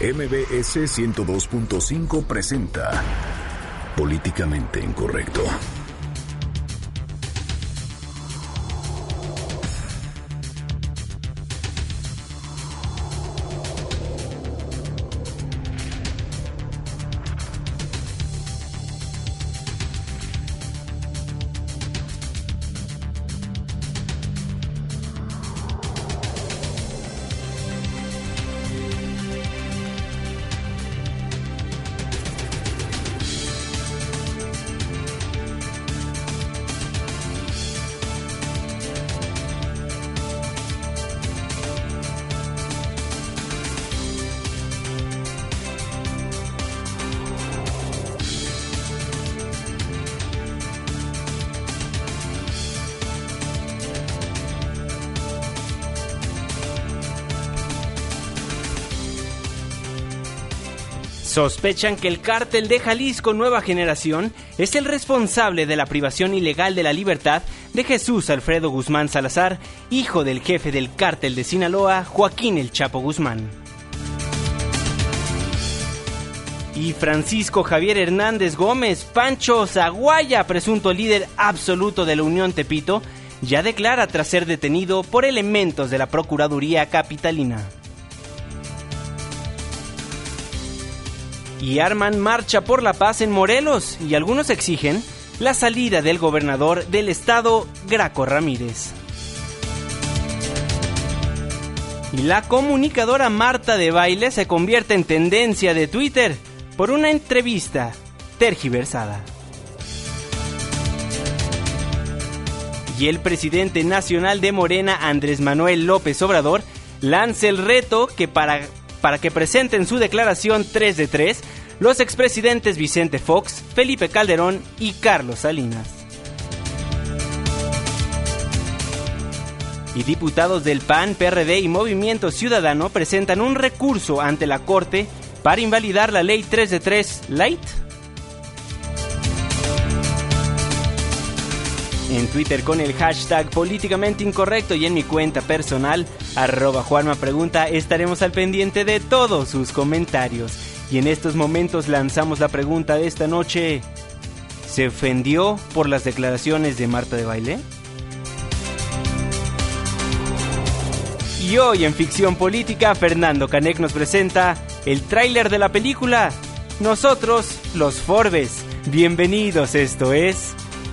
MBS 102.5 presenta Políticamente Incorrecto. Sospechan que el cártel de Jalisco Nueva Generación es el responsable de la privación ilegal de la libertad de Jesús Alfredo Guzmán Salazar, hijo del jefe del cártel de Sinaloa, Joaquín El Chapo Guzmán. Y Francisco Javier Hernández Gómez, Pancho Zaguaya, presunto líder absoluto de la Unión Tepito, ya declara tras ser detenido por elementos de la Procuraduría Capitalina. Y arman marcha por la paz en Morelos y algunos exigen la salida del gobernador del estado, Graco Ramírez. Y la comunicadora Marta de Baile se convierte en tendencia de Twitter por una entrevista tergiversada. Y el presidente nacional de Morena, Andrés Manuel López Obrador, lanza el reto que para para que presenten su declaración 3 de 3 los expresidentes Vicente Fox, Felipe Calderón y Carlos Salinas. Y diputados del PAN, PRD y Movimiento Ciudadano presentan un recurso ante la Corte para invalidar la ley 3 de 3 Light en Twitter con el hashtag políticamente incorrecto y en mi cuenta personal, arroba Juanma Pregunta, estaremos al pendiente de todos sus comentarios. Y en estos momentos lanzamos la pregunta de esta noche. ¿Se ofendió por las declaraciones de Marta de Baile? Y hoy en Ficción Política, Fernando Canek nos presenta el tráiler de la película Nosotros, los Forbes. Bienvenidos, esto es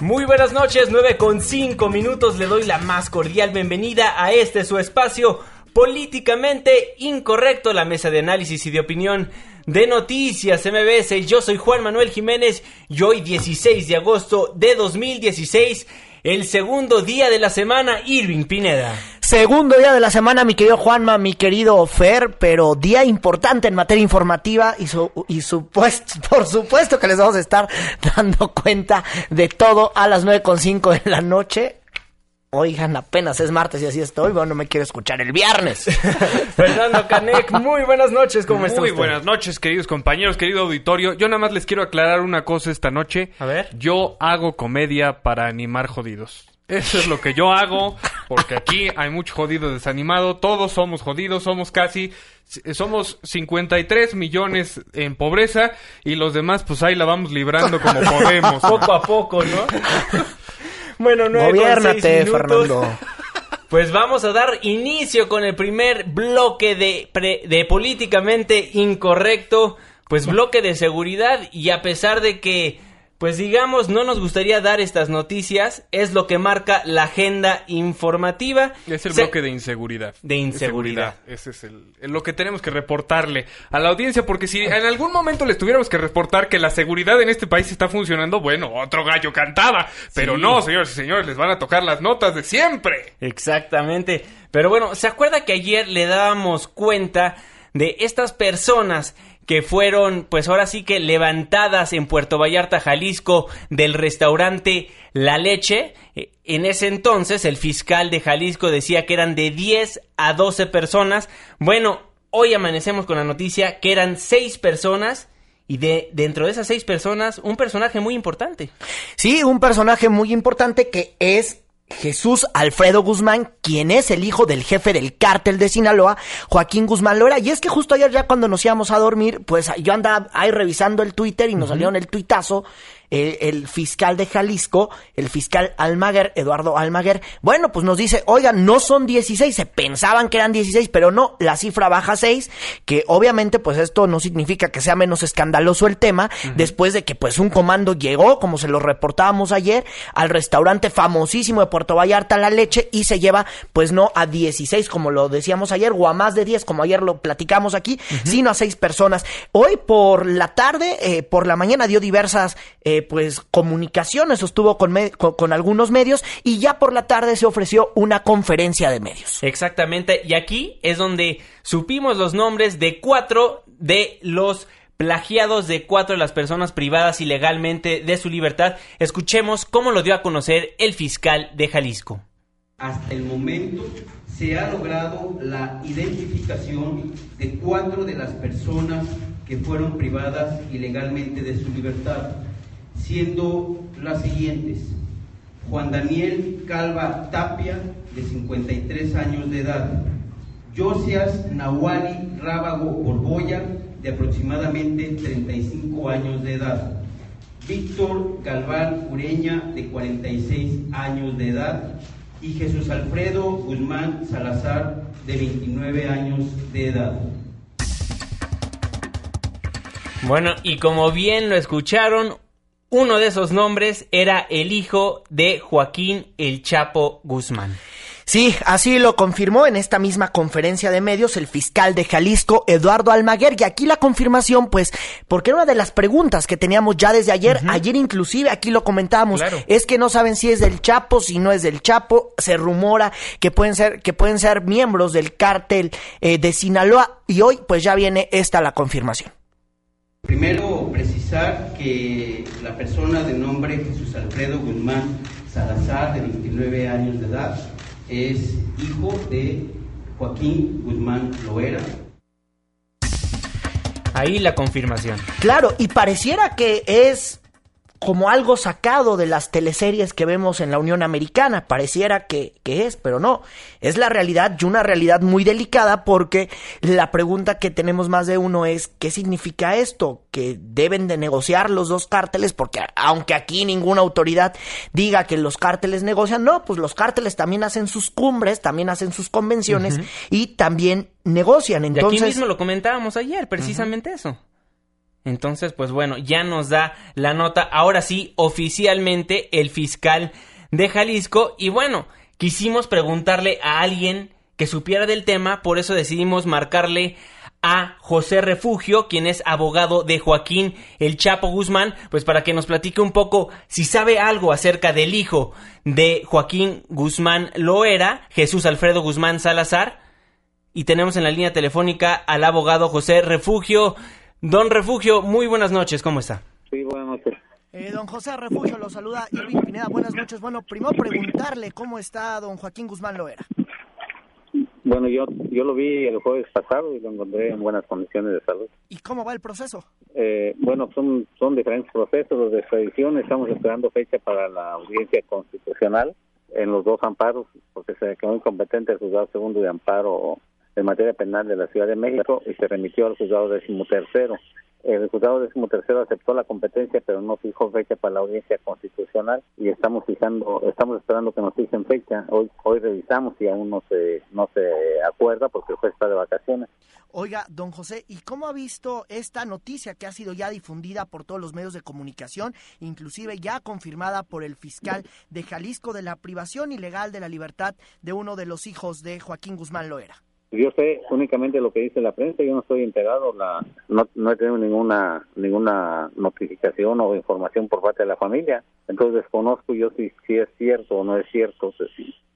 Muy buenas noches, 9 con 5 minutos. Le doy la más cordial bienvenida a este su espacio políticamente incorrecto, la mesa de análisis y de opinión de Noticias MBS. Yo soy Juan Manuel Jiménez y hoy 16 de agosto de 2016, el segundo día de la semana, Irving Pineda. Segundo día de la semana, mi querido Juanma, mi querido Fer, pero día importante en materia informativa y, su, y supuesto, por supuesto que les vamos a estar dando cuenta de todo a las 9.5 de la noche. Oigan, apenas es martes y así estoy, bueno, no me quiero escuchar el viernes. Fernando Canek, muy buenas noches, ¿cómo estás? Muy buenas noches, queridos compañeros, querido auditorio. Yo nada más les quiero aclarar una cosa esta noche. A ver. Yo hago comedia para animar jodidos. Eso es lo que yo hago, porque aquí hay mucho jodido desanimado, todos somos jodidos, somos casi, somos 53 millones en pobreza y los demás pues ahí la vamos librando como podemos. Poco a poco, ¿no? bueno, no Gobiérnate, Fernando. Pues vamos a dar inicio con el primer bloque de, pre- de políticamente incorrecto, pues bloque de seguridad y a pesar de que pues digamos, no nos gustaría dar estas noticias, es lo que marca la agenda informativa. Es el Se- bloque de inseguridad. De inseguridad. Ese es el, el- lo que tenemos que reportarle a la audiencia, porque si en algún momento les tuviéramos que reportar que la seguridad en este país está funcionando, bueno, otro gallo cantaba. Pero Sí. no, señores y señores, les van a tocar las notas de siempre. Exactamente. Pero bueno, ¿se acuerda que ayer le dábamos cuenta de estas personas que fueron, pues ahora sí que levantadas en Puerto Vallarta, Jalisco, del restaurante La Leche? Eh, En ese entonces, el fiscal de Jalisco decía que eran de 10 a 12 personas. Bueno, hoy amanecemos con la noticia que eran 6 personas. Y de dentro de esas seis personas, un personaje muy importante. Sí, un personaje muy importante que es Jesús Alfredo Guzmán, quien es el hijo del jefe del cártel de Sinaloa, Joaquín Guzmán Loera. Y es que justo ayer ya cuando nos íbamos a dormir, pues yo andaba ahí revisando el Twitter y nos salieron el tuitazo. Eh, el fiscal de Jalisco, el fiscal Almaguer, Eduardo Almaguer, bueno, pues nos dice, oigan, no son 16, se pensaban que eran 16, pero no, la cifra baja a 6, que obviamente pues esto no significa que sea menos escandaloso el tema, después de que pues un comando llegó, como se lo reportábamos ayer, al restaurante famosísimo de Puerto Vallarta, La Leche, y se lleva pues no a 16, como lo decíamos ayer, o a más de 10, como ayer lo platicamos aquí, sino a 6 personas. Hoy por la tarde, eh, por la mañana dio diversas eh, pues comunicaciones, sostuvo con, me- con, con algunos medios, y ya por la tarde se ofreció una conferencia de medios. Exactamente, y aquí es donde supimos los nombres de cuatro de los plagiados de cuatro de las personas privadas ilegalmente de su libertad. Escuchemos cómo lo dio a conocer el fiscal de Jalisco. Hasta el momento se ha logrado la identificación de cuatro de las personas que fueron privadas ilegalmente de su libertad, siendo las siguientes. Juan Daniel Calva Tapia, de 53 años de edad. Josias Nahuali Rábago Borboya, de aproximadamente 35 años de edad. Víctor Galván Ureña, de 46 años de edad, y Jesús Alfredo Guzmán Salazar, de 29 años de edad. Bueno, y como bien lo escucharon, uno de esos nombres era el hijo de Joaquín El Chapo Guzmán. Sí, así lo confirmó en esta misma conferencia de medios el fiscal de Jalisco, Eduardo Almaguer, y aquí la confirmación, pues, porque era una de las preguntas que teníamos ya desde ayer, ayer inclusive aquí lo comentábamos, Claro. es que no saben si es del Chapo, si no es del Chapo, se rumora que pueden ser, que pueden ser miembros del cártel eh, de Sinaloa, y hoy pues ya viene esta la confirmación. Primero, precisar que la persona de nombre Jesús Alfredo Guzmán Salazar, de 29 años de edad, es hijo de Joaquín Guzmán Loera, Ahí la confirmación. Claro, y pareciera que es como algo sacado de las teleseries que vemos en la Unión Americana. Pareciera que, que es, pero no. Es la realidad y una realidad muy delicada porque la pregunta que tenemos más de uno es ¿qué significa esto? Que deben de negociar los dos cárteles porque aunque aquí ninguna autoridad diga que los cárteles negocian, no, pues los cárteles también hacen sus cumbres, también hacen sus convenciones y también negocian. Y Entonces, aquí mismo lo comentábamos ayer, precisamente eso. Entonces, pues bueno, ya nos da la nota, ahora sí, oficialmente el fiscal de Jalisco. Y bueno, quisimos preguntarle a alguien que supiera del tema, por eso decidimos marcarle a José Refugio, quien es abogado de Joaquín El Chapo Guzmán, pues para que nos platique un poco si sabe algo acerca del hijo de Joaquín Guzmán Loera, Jesús Alfredo Guzmán Salazar. Y tenemos en la línea telefónica al abogado José Refugio. Don Refugio, muy buenas noches, ¿cómo está? Sí, buenas noches. Eh, don José Refugio lo saluda Irving Pineda. Buenas noches. Bueno, primero preguntarle cómo está don Joaquín Guzmán Loera. Bueno, yo yo lo vi el jueves pasado y lo encontré en buenas condiciones de salud. ¿Y cómo va el proceso? Eh, bueno, son son diferentes procesos los de extradición. Estamos esperando fecha para la audiencia constitucional en los dos amparos, porque se quedó incompetente el juzgado segundo de amparo en materia penal de la Ciudad de México y se remitió al juzgado décimo tercero. El juzgado décimo tercero aceptó la competencia, pero no fijó fecha para la audiencia constitucional y estamos fijando, estamos esperando que nos fijen fecha. Hoy, hoy revisamos y aún no se, no se acuerda porque el juez está de vacaciones. Oiga, don José, ¿y cómo ha visto esta noticia que ha sido ya difundida por todos los medios de comunicación, inclusive ya confirmada por el fiscal de Jalisco de la privación ilegal de la libertad de uno de los hijos de Joaquín Guzmán Loera? Yo sé únicamente lo que dice la prensa, yo no estoy integrado, la, no, no he tenido ninguna ninguna notificación o información por parte de la familia, entonces desconozco yo si, si es cierto o no es cierto. Pues,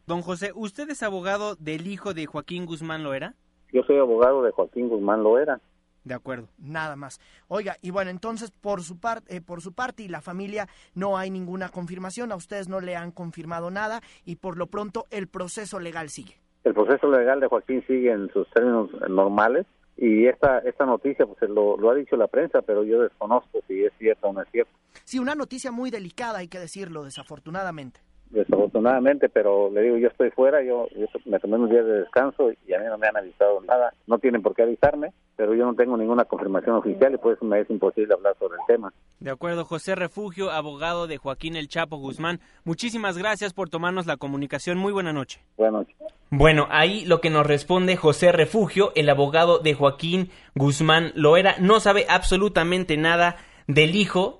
Don José, ¿usted es abogado del hijo de Joaquín Guzmán Loera? Yo soy abogado de Joaquín Guzmán Loera. De acuerdo. Nada más. Oiga, y bueno, entonces por su parte, eh, por su parte y la familia no hay ninguna confirmación, a ustedes no le han confirmado nada y por lo pronto el proceso legal sigue. El proceso legal de Joaquín sigue en sus términos normales y esta esta noticia pues lo, lo ha dicho la prensa, pero yo desconozco si es cierto o no es cierto. Sí, una noticia muy delicada, hay que decirlo, desafortunadamente desafortunadamente, pero le digo, yo estoy fuera, yo, yo, me tomé unos días de descanso y a mí no me han avisado nada. No tienen por qué avisarme, pero yo no tengo ninguna confirmación oficial y por eso me es imposible hablar sobre el tema. De acuerdo, José Refugio, abogado de Joaquín El Chapo Guzmán. Muchísimas gracias por tomarnos la comunicación. Muy buena noche. Buenas noches. Bueno, ahí lo que nos responde José Refugio, el abogado de Joaquín Guzmán Loera, no sabe absolutamente nada del hijo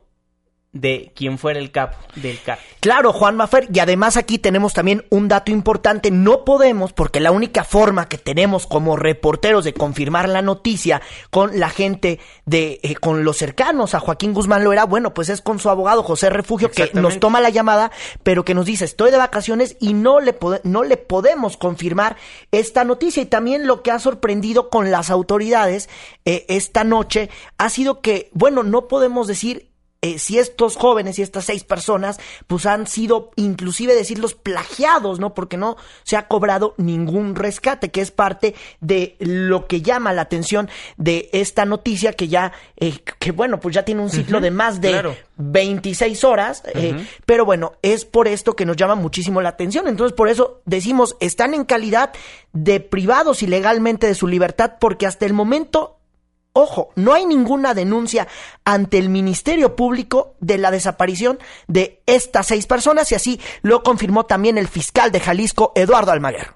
de quien fuera el capo del cártel. Claro, Juan Mafer, y además aquí tenemos también un dato importante, no podemos, porque la única forma que tenemos como reporteros de confirmar la noticia con la gente de, eh, con los cercanos a Joaquín Guzmán Loera, bueno, pues es con su abogado José Refugio, que nos toma la llamada, pero que nos dice, estoy de vacaciones y no le, no le podemos confirmar esta noticia. Y también lo que ha sorprendido con las autoridades eh, esta noche ha sido que, bueno, no podemos decir eh, si estos jóvenes y estas seis personas pues han sido inclusive decirlos plagiados, ¿no? Porque no se ha cobrado ningún rescate, que es parte de lo que llama la atención de esta noticia que ya, eh, que bueno, pues ya tiene un ciclo de más de 26 horas, eh, pero bueno, es por esto que nos llama muchísimo la atención. Entonces, por eso decimos, están en calidad de privados ilegalmente de su libertad porque hasta el momento Ojo, no hay ninguna denuncia ante el Ministerio Público de la desaparición de estas seis personas y así lo confirmó también el fiscal de Jalisco, Eduardo Almaguer.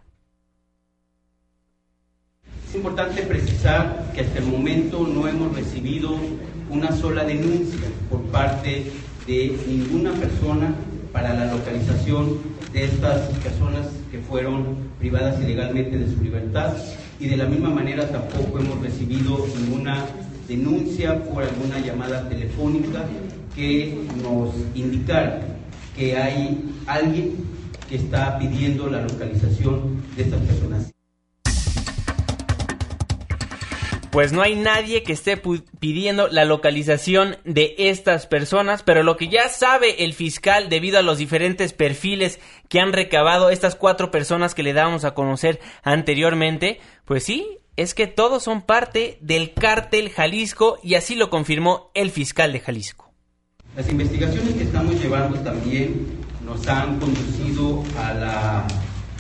Es importante precisar que hasta el momento no hemos recibido una sola denuncia por parte de ninguna persona para la localización de estas personas que fueron privadas ilegalmente de su libertad y de la misma manera tampoco hemos recibido ninguna denuncia por alguna llamada telefónica que nos indicara que hay alguien que está pidiendo la localización de estas personas. Pues no hay nadie que esté pidiendo la localización de estas personas, pero lo que ya sabe el fiscal debido a los diferentes perfiles que han recabado estas cuatro personas que le dábamos a conocer anteriormente, pues sí, es que todos son parte del cártel Jalisco y así lo confirmó el fiscal de Jalisco. Las investigaciones que estamos llevando también nos han conducido a la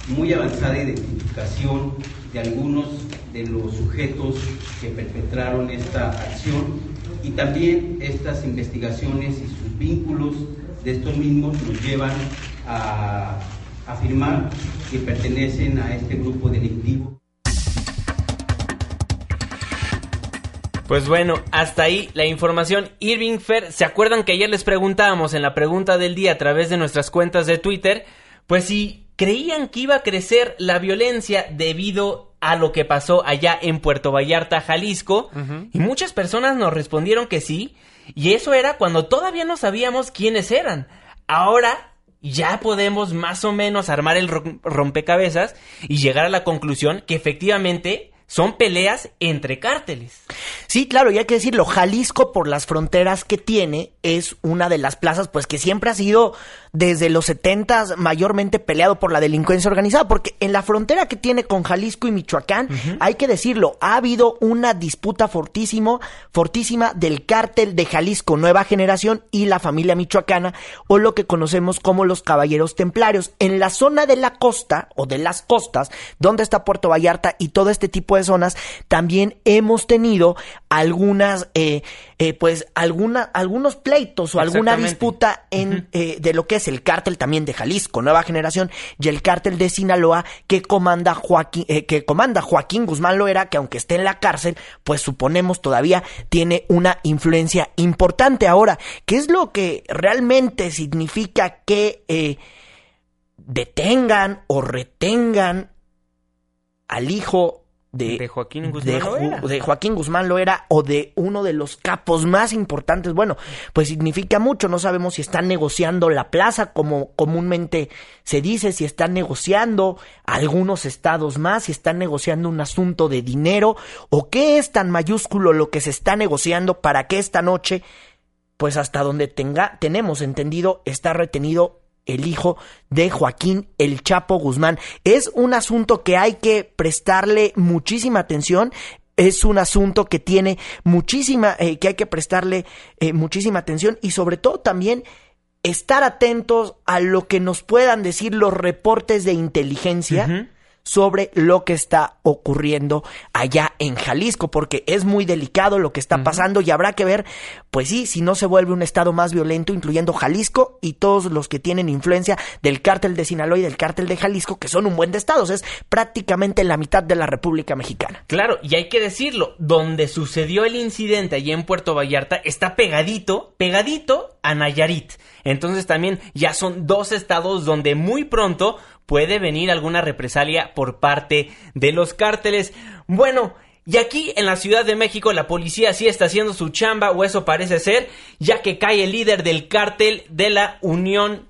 muy avanzada identificación de algunos de los sujetos que perpetraron esta acción y también estas investigaciones y sus vínculos de estos mismos nos llevan a afirmar que pertenecen a este grupo delictivo. Pues bueno, hasta ahí la información. Irving Fer, ¿se acuerdan que ayer les preguntábamos en la pregunta del día a través de nuestras cuentas de Twitter? Pues si creían que iba a crecer la violencia debido a lo que pasó allá en Puerto Vallarta, Jalisco, y muchas personas nos respondieron que sí, y eso era cuando todavía no sabíamos quiénes eran. Ahora ya podemos más o menos armar el rompecabezas y llegar a la conclusión que efectivamente son peleas entre cárteles. Sí, claro, y hay que decirlo, Jalisco por las fronteras que tiene es una de las plazas pues que siempre ha sido desde los 70 mayormente peleado por la delincuencia organizada, porque en la frontera que tiene con Jalisco y Michoacán, hay que decirlo, ha habido una disputa fortísimo, fortísima del cártel de Jalisco Nueva Generación y la familia michoacana, o lo que conocemos como los caballeros templarios. En la zona de la costa, o de las costas, donde está Puerto Vallarta y todo este tipo de personas, también hemos tenido algunas, eh, eh, pues, alguna, algunos pleitos o alguna disputa en, eh, de lo que es el cártel también de Jalisco, Nueva Generación, y el cártel de Sinaloa que comanda Joaquín, que comanda Joaquín Guzmán Loera, que aunque esté en la cárcel, pues suponemos todavía tiene una influencia importante. Ahora, ¿qué es lo que realmente significa que detengan o retengan al hijo de, Joaquín Guzmán Loera. de Joaquín Guzmán Loera o de uno de los capos más importantes. Bueno, pues significa mucho. No sabemos si están negociando la plaza, como comúnmente se dice, si están negociando algunos estados más, si están negociando un asunto de dinero o qué es tan mayúsculo lo que se está negociando para que esta noche, pues hasta donde tenga, tenemos entendido, está retenido el hijo de Joaquín El Chapo Guzmán. Es un asunto que hay que prestarle muchísima atención. Es un asunto que tiene muchísima, eh, que hay que prestarle eh, muchísima atención y sobre todo también estar atentos a lo que nos puedan decir los reportes de inteligencia sobre lo que está ocurriendo allá en Jalisco, porque es muy delicado lo que está pasando y habrá que ver, pues sí, si no se vuelve un estado más violento, incluyendo Jalisco y todos los que tienen influencia del cártel de Sinaloa y del cártel de Jalisco, que son un buen de estados, es prácticamente la mitad de la República Mexicana. Claro, y hay que decirlo, donde sucedió el incidente allí en Puerto Vallarta está pegadito, pegadito a Nayarit. Entonces también ya son dos estados donde muy pronto puede venir alguna represalia por parte de los cárteles. Bueno, y aquí en la Ciudad de México la policía sí está haciendo su chamba, o eso parece ser, ya que cae el líder del cártel de la Unión.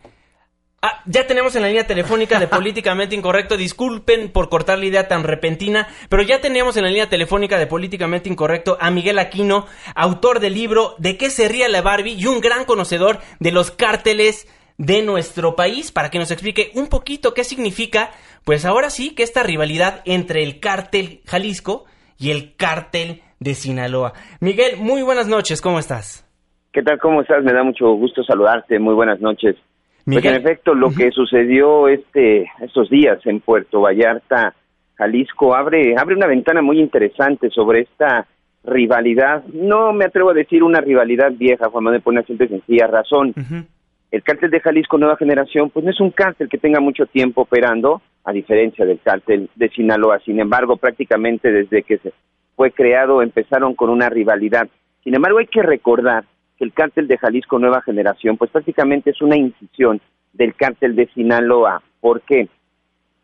Ah, ya tenemos en la línea telefónica de Políticamente Incorrecto, disculpen por cortar la idea tan repentina, pero ya tenemos en la línea telefónica de Políticamente Incorrecto a Miguel Aquino, autor del libro De qué se ría la Barbie y un gran conocedor de los cárteles de nuestro país para que nos explique un poquito qué significa, pues ahora sí, que esta rivalidad entre el cártel Jalisco y el cártel de Sinaloa. Miguel, muy buenas noches, ¿cómo estás? ¿Qué tal? ¿Cómo estás? Me da mucho gusto saludarte. Muy buenas noches. Pues en efecto, lo que sucedió este estos días en Puerto Vallarta, Jalisco, abre abre una ventana muy interesante sobre esta rivalidad. No me atrevo a decir una rivalidad vieja, Juan Manuel, por una simple sencilla razón. El cártel de Jalisco Nueva Generación, pues no es un cártel que tenga mucho tiempo operando, a diferencia del cártel de Sinaloa. Sin embargo, prácticamente desde que se fue creado empezaron con una rivalidad. Sin embargo, hay que recordar que el cártel de Jalisco Nueva Generación, pues prácticamente es una incisión del cártel de Sinaloa. ¿Por qué?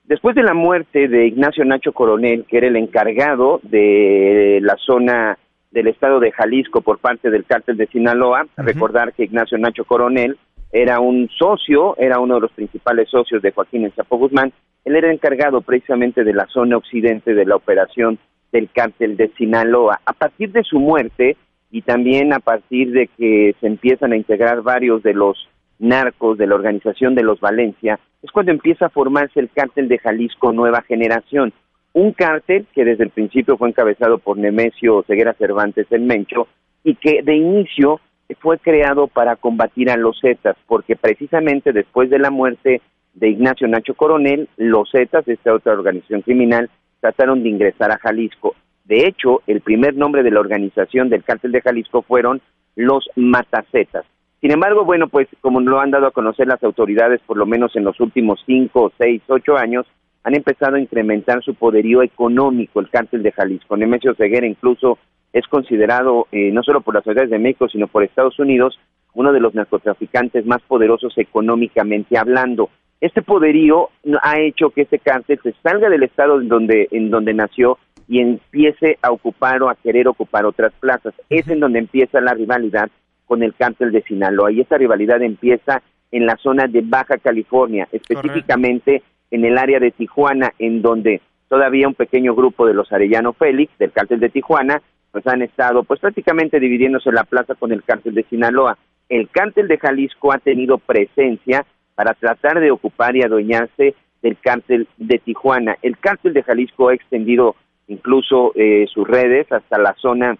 Después de la muerte de Ignacio Nacho Coronel, que era el encargado de la zona del estado de Jalisco por parte del cártel de Sinaloa, recordar que Ignacio Nacho Coronel era un socio, era uno de los principales socios de Joaquín El Chapo Guzmán. Él era encargado precisamente de la zona occidente de la operación del cártel de Sinaloa. A partir de su muerte y también a partir de que se empiezan a integrar varios de los narcos de la organización de los Valencia, es cuando empieza a formarse el cártel de Jalisco Nueva Generación. Un cártel que desde el principio fue encabezado por Nemesio Ceguera Cervantes en Mencho y que de inicio fue creado para combatir a los Zetas, porque precisamente después de la muerte de Ignacio Nacho Coronel, los Zetas, esta otra organización criminal, trataron de ingresar a Jalisco. De hecho, el primer nombre de la organización del cártel de Jalisco fueron los Matacetas. Sin embargo, bueno, pues como lo han dado a conocer las autoridades, por lo menos en los últimos cinco, seis, ocho años, han empezado a incrementar su poderío económico el cártel de Jalisco. Nemesio Ceguera incluso es considerado eh, no solo por las autoridades de México, sino por Estados Unidos, uno de los narcotraficantes más poderosos económicamente hablando. Este poderío ha hecho que este cártel se salga del estado en donde, en donde nació y empiece a ocupar o a querer ocupar otras plazas. Es en donde empieza la rivalidad con el cártel de Sinaloa. Y esta rivalidad empieza en la zona de Baja California, específicamente en el área de Tijuana, en donde todavía un pequeño grupo de los Arellano Félix, del cártel de Tijuana, pues han estado pues prácticamente dividiéndose la plaza con el cártel de Sinaloa. El cártel de Jalisco ha tenido presencia para tratar de ocupar y adueñarse del cártel de Tijuana. El cártel de Jalisco ha extendido incluso eh, sus redes hasta la zona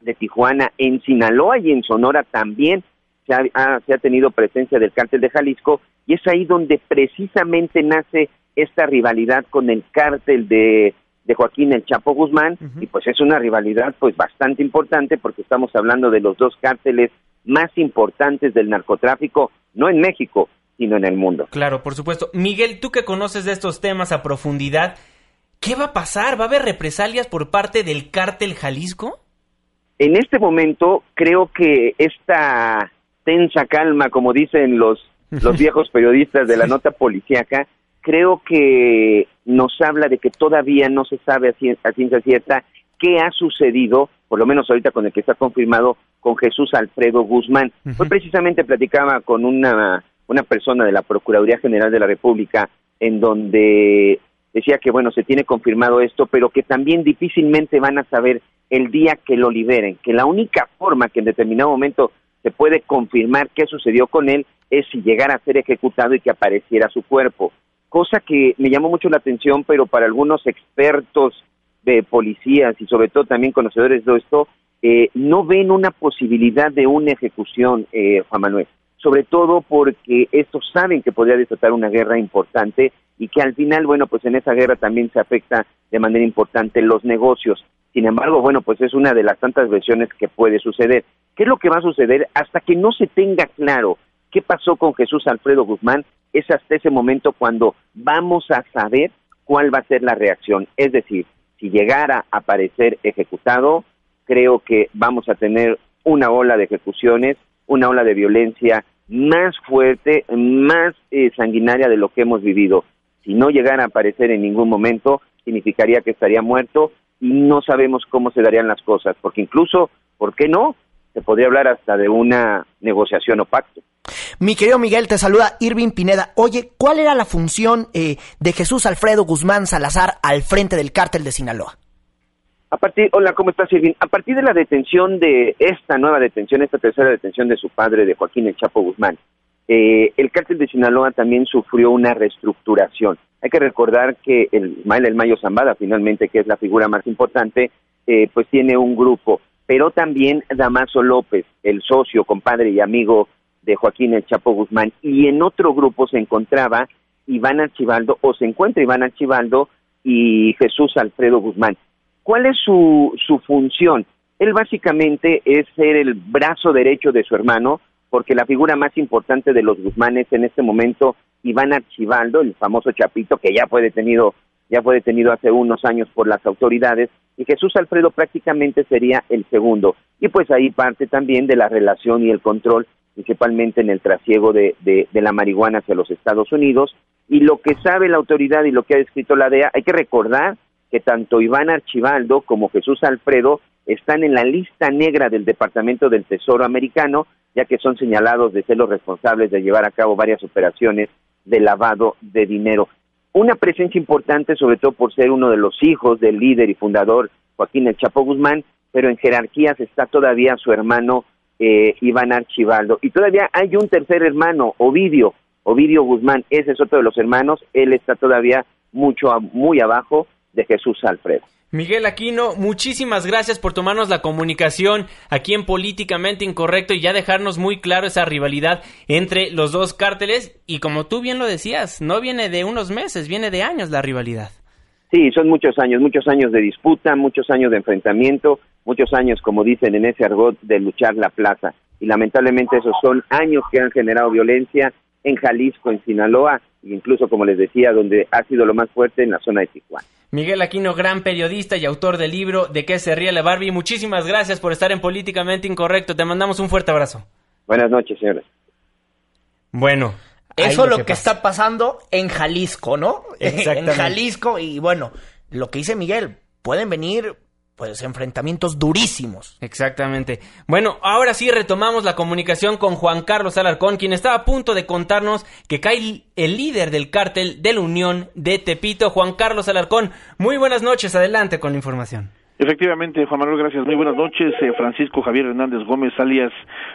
de Tijuana, en Sinaloa y en Sonora también se ha, se ha tenido presencia del cártel de Jalisco y es ahí donde precisamente nace esta rivalidad con el cártel de de Joaquín El Chapo Guzmán y pues es una rivalidad pues bastante importante porque estamos hablando de los dos cárteles más importantes del narcotráfico, no en México, sino en el mundo. Claro, por supuesto. Miguel, tú que conoces de estos temas a profundidad, ¿qué va a pasar? ¿Va a haber represalias por parte del cártel Jalisco? En este momento creo que esta tensa calma, como dicen los, los viejos periodistas de la nota policíaca, creo que nos habla de que todavía no se sabe a ciencia cierta qué ha sucedido, por lo menos ahorita con el que está confirmado, con Jesús Alfredo Guzmán. Hoy precisamente platicaba con una, una persona de la Procuraduría General de la República en donde decía que, bueno, se tiene confirmado esto, pero que también difícilmente van a saber el día que lo liberen, que la única forma que en determinado momento se puede confirmar qué sucedió con él es si llegara a ser ejecutado y que apareciera su cuerpo cosa que me llamó mucho la atención, pero para algunos expertos de policías y sobre todo también conocedores de esto, eh, no ven una posibilidad de una ejecución, eh, Juan Manuel. Sobre todo porque estos saben que podría desatar una guerra importante y que al final, bueno, pues en esa guerra también se afecta de manera importante los negocios. Sin embargo, bueno, pues es una de las tantas versiones que puede suceder. ¿Qué es lo que va a suceder hasta que no se tenga claro qué pasó con Jesús Alfredo Guzmán? Es hasta ese momento cuando vamos a saber cuál va a ser la reacción. Es decir, si llegara a aparecer ejecutado, creo que vamos a tener una ola de ejecuciones, una ola de violencia más fuerte, más eh, sanguinaria de lo que hemos vivido. Si no llegara a aparecer en ningún momento, significaría que estaría muerto y no sabemos cómo se darían las cosas, porque incluso, ¿por qué no? Se podría hablar hasta de una negociación o pacto. Mi querido Miguel, te saluda Irving Pineda. Oye, ¿cuál era la función eh, de Jesús Alfredo Guzmán Salazar al frente del cártel de Sinaloa? A partir, hola, ¿cómo estás, Irving? A partir de la detención de esta nueva detención, esta tercera detención de su padre, de Joaquín El Chapo Guzmán, eh, el cártel de Sinaloa también sufrió una reestructuración. Hay que recordar que el Ismael El Mayo Zambada, finalmente, que es la figura más importante, eh, pues tiene un grupo, pero también Damaso López, el socio, compadre y amigo de Joaquín El Chapo Guzmán y en otro grupo se encontraba Iván Archibaldo o se encuentra Iván Archibaldo y Jesús Alfredo Guzmán. ¿Cuál es su, su función? Él básicamente es ser el brazo derecho de su hermano, porque la figura más importante de los Guzmanes en este momento, Iván Archibaldo, el famoso Chapito, que ya fue detenido, ya fue detenido hace unos años por las autoridades, y Jesús Alfredo prácticamente sería el segundo. Y pues ahí parte también de la relación y el control principalmente en el trasiego de, de, la marihuana hacia los Estados Unidos. Y lo que sabe la autoridad y lo que ha escrito la DEA, hay que recordar que tanto Iván Archibaldo como Jesús Alfredo están en la lista negra del Departamento del Tesoro americano, ya que son señalados de ser los responsables de llevar a cabo varias operaciones de lavado de dinero. Una presencia importante, sobre todo por ser uno de los hijos del líder y fundador Joaquín El Chapo Guzmán, pero en jerarquías está todavía su hermano eh, Iván Archibaldo. Y todavía hay un tercer hermano, Ovidio, Ovidio Guzmán, ese es otro de los hermanos, él está todavía mucho, muy abajo de Jesús Alfredo. Miguel Aquino, muchísimas gracias por tomarnos la comunicación aquí en Políticamente Incorrecto y ya dejarnos muy claro esa rivalidad entre los dos cárteles y como tú bien lo decías, no viene de unos meses, viene de años la rivalidad. Sí, son muchos años, muchos años de disputa, muchos años de enfrentamiento, muchos años, como dicen en ese argot, de luchar la plaza. Y lamentablemente esos son años que han generado violencia en Jalisco, en Sinaloa, e incluso, como les decía, donde ha sido lo más fuerte en la zona de Tijuana. Miguel Aquino, gran periodista y autor del libro De qué se ríe la Barbie. Muchísimas gracias por estar en Políticamente Incorrecto. Te mandamos un fuerte abrazo. Buenas noches, señores. Bueno, eso es lo que, está pasando en Jalisco, ¿no? En Jalisco y bueno, lo que dice Miguel, pueden venir pues enfrentamientos durísimos. Exactamente. Bueno, ahora sí retomamos la comunicación con Juan Carlos Alarcón, quien estaba a punto de contarnos que cae el líder del cártel de la Unión de Tepito, Juan Carlos Alarcón. Muy buenas noches, adelante con la información. Efectivamente, Juan Manuel, gracias. Muy buenas noches. Eh, Francisco Javier Hernández Gómez, alias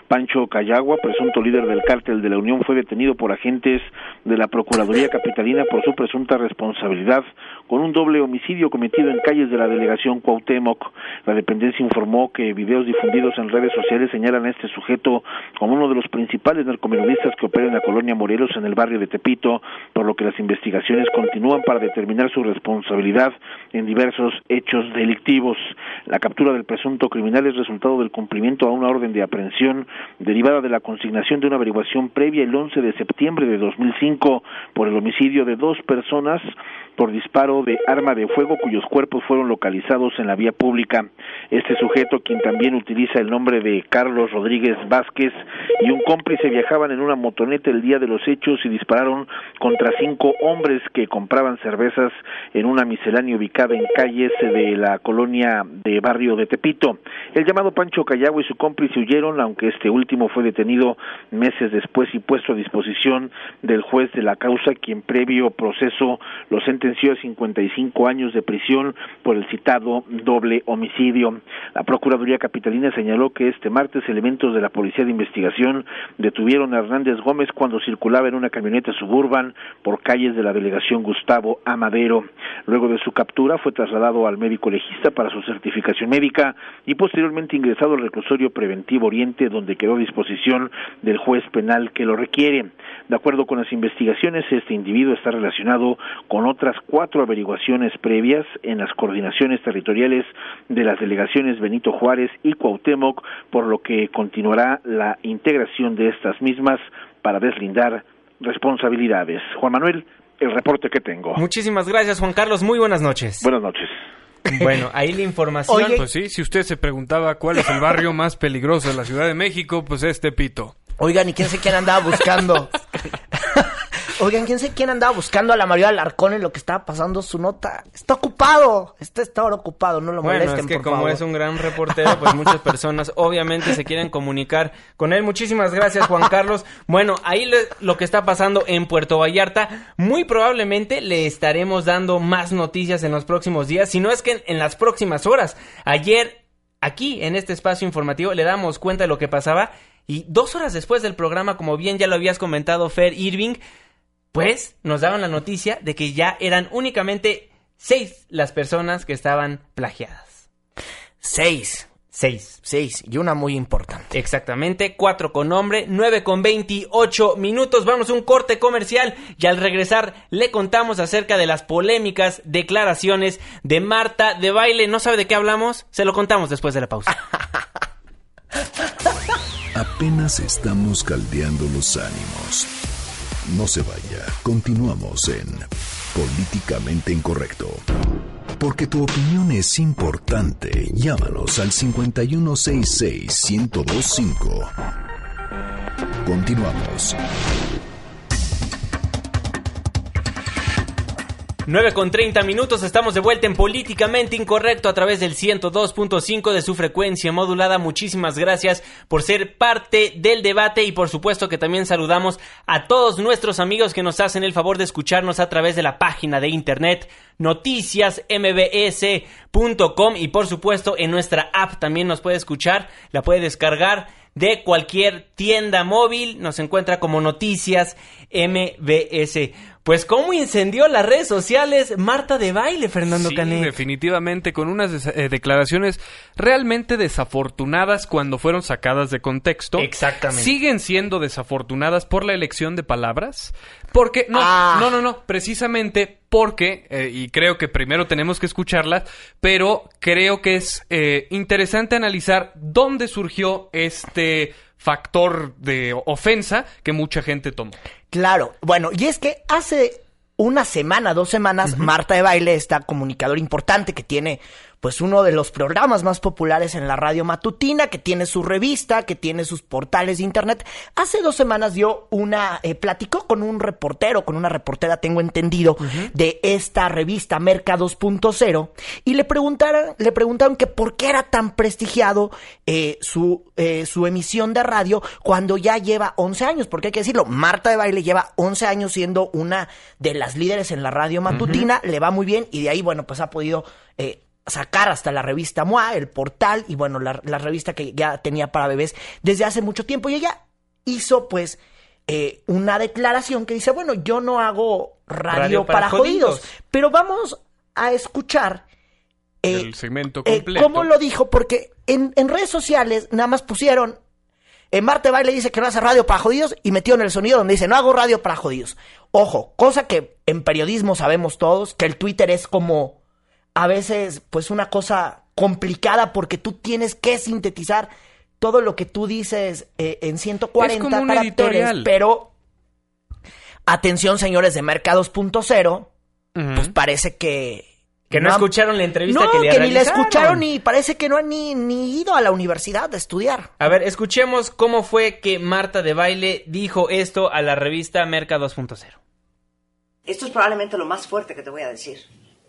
Pancho Cayagua, presunto líder del cártel de la Unión, fue detenido por agentes de la Procuraduría Capitalina por su presunta responsabilidad con un doble homicidio cometido en calles de la delegación Cuauhtémoc. La dependencia informó que videos difundidos en redes sociales señalan a este sujeto como uno de los principales narcomenudistas que opera en la colonia Morelos en el barrio de Tepito, por lo que las investigaciones continúan para determinar su responsabilidad en diversos hechos delictivos. La captura del presunto criminal es resultado del cumplimiento a una orden de aprehensión derivada de la consignación de una averiguación previa el 11 de septiembre de 2005 por el homicidio de dos personas por disparo de arma de fuego cuyos cuerpos fueron localizados en la vía pública. Este sujeto, quien también utiliza el nombre de Carlos Rodríguez Vázquez y un cómplice viajaban en una motoneta el día de los hechos y dispararon contra cinco hombres que compraban cervezas en una miscelánea ubicada en calles de la colonia de barrio de Tepito. El llamado Pancho Callagua y su cómplice huyeron, aunque este último fue detenido meses después y puesto a disposición del juez de la causa, quien previo proceso lo sentenció a 55 años de prisión por el citado doble homicidio. La Procuraduría Capitalina señaló que este martes elementos de la Policía de Investigación detuvieron a Hernández Gómez cuando circulaba en una camioneta suburban por calles de la delegación Gustavo Amadero. Luego de su captura fue trasladado al médico legista para su certificación médica y posteriormente ingresado al reclusorio preventivo Oriente donde quedó a disposición del juez penal que lo requiere. De acuerdo con las investigaciones, este individuo está relacionado con otras cuatro averiguaciones previas en las coordinaciones territoriales de las delegaciones Benito Juárez y Cuauhtémoc, por lo que continuará la integración de estas mismas para deslindar responsabilidades. Juan Manuel, el reporte que tengo. Muchísimas gracias, Juan Carlos. Muy buenas noches. Buenas noches. Bueno, ahí la información. Pues sí, si usted se preguntaba cuál es el barrio más peligroso de la Ciudad de México, pues es Tepito. Oigan, ¿y quién sé quién andaba buscando? Oigan, ¿quién sé quién andaba buscando a la María Alarcón en lo que estaba pasando su nota? Está ocupado. Está, está ahora ocupado, no lo Bueno, molesten, es que por como favor. es un gran reportero, pues muchas personas obviamente se quieren comunicar con él. Muchísimas gracias, Juan Carlos. Bueno, ahí le- lo que está pasando en Puerto Vallarta, muy probablemente le estaremos dando más noticias en los próximos días, si no es que en, en las próximas horas. Ayer, aquí, en este espacio informativo, le damos cuenta de lo que pasaba y dos horas después del programa, como bien ya lo habías comentado, Fer Irving, pues nos daban la noticia de que ya eran únicamente seis las personas que estaban plagiadas. Seis. Seis. Seis. Y una muy importante. Exactamente, cuatro con nombre, nueve con veintiocho minutos. Vamos a un corte comercial y al regresar le contamos acerca de las polémicas declaraciones de Marta de baile. ¿No sabe de qué hablamos? Se lo contamos después de la pausa. Apenas estamos caldeando los ánimos. No se vaya, continuamos en Políticamente Incorrecto. Porque tu opinión es importante, llámanos al 5166-1025. Continuamos. 9 con 30 minutos, estamos de vuelta en Políticamente Incorrecto a través del 102.5 de su frecuencia modulada. Muchísimas gracias por ser parte del debate y por supuesto que también saludamos a todos nuestros amigos que nos hacen el favor de escucharnos a través de la página de internet noticiasmbs.com y por supuesto en nuestra app también nos puede escuchar, la puede descargar de cualquier tienda móvil, nos encuentra como Noticias MBS. Pues cómo incendió las redes sociales Marta de baile, Fernando Sí, definitivamente con unas eh, declaraciones realmente desafortunadas cuando fueron sacadas de contexto. Exactamente. Siguen siendo desafortunadas por la elección de palabras. Porque, no, Ah. no, no, no, precisamente porque, eh, y creo que primero tenemos que escucharlas, pero creo que es eh, interesante analizar dónde surgió este factor de ofensa que mucha gente tomó. Claro, bueno, y es que hace una semana, dos semanas, Marta de Baile, esta comunicadora importante que tiene pues uno de los programas más populares en la radio matutina, que tiene su revista, que tiene sus portales de internet. Hace dos semanas dio una, eh, platicó con un reportero, con una reportera, tengo entendido, de esta revista Merca 2.0, y le preguntaron, le preguntaron que por qué era tan prestigiado eh, su, eh, su emisión de radio cuando ya lleva 11 años, porque hay que decirlo, Marta de Baile lleva 11 años siendo una de las líderes en la radio matutina, le va muy bien, y de ahí, bueno, pues ha podido... eh, sacar hasta la revista MOA, el portal y bueno, la, la revista que ya tenía para bebés desde hace mucho tiempo y ella hizo pues eh, una declaración que dice, bueno, yo no hago radio, Radio para para, jodidos. jodidos. pero vamos a escuchar el eh, segmento eh, completo. ¿Cómo lo dijo? Porque en, en redes sociales nada más pusieron. En Marte Baile dice que no hace radio para jodidos y metió en el sonido donde dice no hago radio para jodidos. Ojo, cosa que en periodismo sabemos todos, que el Twitter es como a veces pues una cosa complicada porque tú tienes que sintetizar todo lo que tú dices eh, en 140 es como un caracteres, editorial. pero atención señores de Mercados.0, pues parece que Que no, escucharon la entrevista no, que le que ni la realizaron. escucharon y parece que no han ni, ni ido a la universidad a estudiar. A ver, escuchemos cómo fue que Marta de Baile dijo esto a la revista Merca 2.0. Esto es probablemente lo más fuerte que te voy a decir.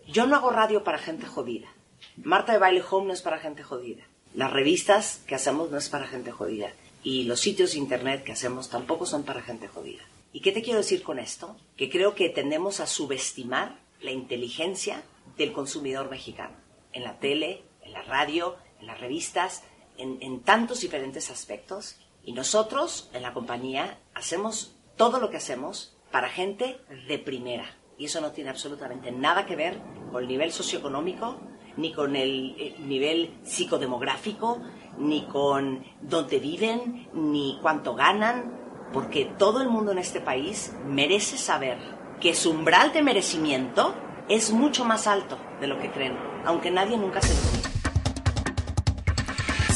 Yo no hago radio para gente jodida. Marta de Baile Home no es para gente jodida. Las revistas que hacemos no es para gente jodida. Y los sitios de internet que hacemos tampoco son para gente jodida. ¿Y qué te quiero decir con esto? Que creo que tendemos a subestimar la inteligencia del consumidor mexicano. En la tele, en la radio, en las revistas, en, en tantos diferentes aspectos. Y nosotros, en la compañía, hacemos todo lo que hacemos para gente de primera. Y eso no tiene absolutamente nada que ver con el nivel socioeconómico, ni con el, eh, nivel psicodemográfico, ni con dónde viven, ni cuánto ganan, porque todo el mundo en este país merece saber que su umbral de merecimiento es mucho más alto de lo que creen, aunque nadie nunca se lo diga.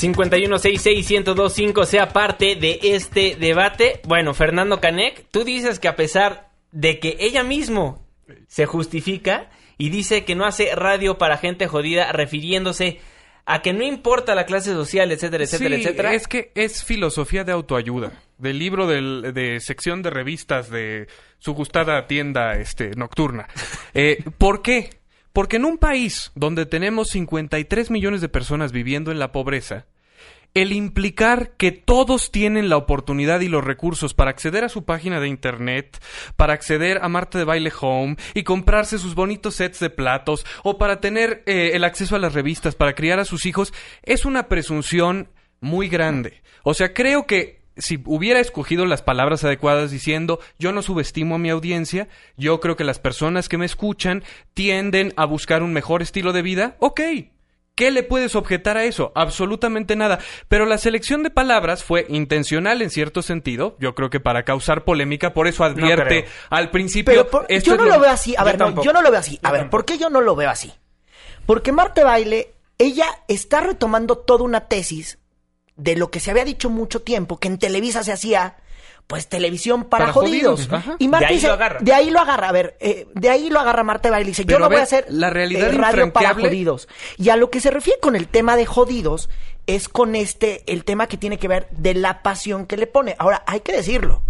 51661025 sea parte de este debate. Bueno, Fernando Canek, tú dices que a pesar de que ella mismo se justifica y dice que no hace radio para gente jodida, refiriéndose a que no importa la clase social, etcétera, etcétera, Sí, etcétera. Es que es filosofía de autoayuda. Del libro del- de sección de revistas de su gustada tienda este, nocturna. Eh, ¿Por qué? Porque en un país donde tenemos 53 millones de personas viviendo en la pobreza, el implicar que todos tienen la oportunidad y los recursos para acceder a su página de internet, para acceder a Marte de Baile Home y comprarse sus bonitos sets de platos o para tener eh, el acceso a las revistas para criar a sus hijos, es una presunción muy grande. O sea, creo que si hubiera escogido las palabras adecuadas diciendo yo no subestimo a mi audiencia, yo creo que las personas que me escuchan tienden a buscar un mejor estilo de vida, ok. ¿Qué le puedes objetar a eso? Absolutamente nada. Pero la selección de palabras fue intencional en cierto sentido. Yo creo que para causar polémica, por eso advierte al principio. Pero por- esto yo no lo veo así. A Yo ver, no, yo no lo veo así. A Yo ver, tampoco. ¿por qué yo no lo veo así? Porque Marte Baile, ella está retomando toda una tesis de lo que se había dicho mucho tiempo, que en Televisa se hacía, pues, televisión para, Para jodidos. Y Marte De ahí dice, lo agarra. de ahí lo agarra. A ver, eh, de ahí lo agarra Marte Baile. y Dice, Pero yo no a voy a hacer la realidad eh, radio para jodidos. Y a lo que se refiere con el tema de jodidos es con este, el tema que tiene que ver de la pasión que le pone. Ahora, hay que decirlo.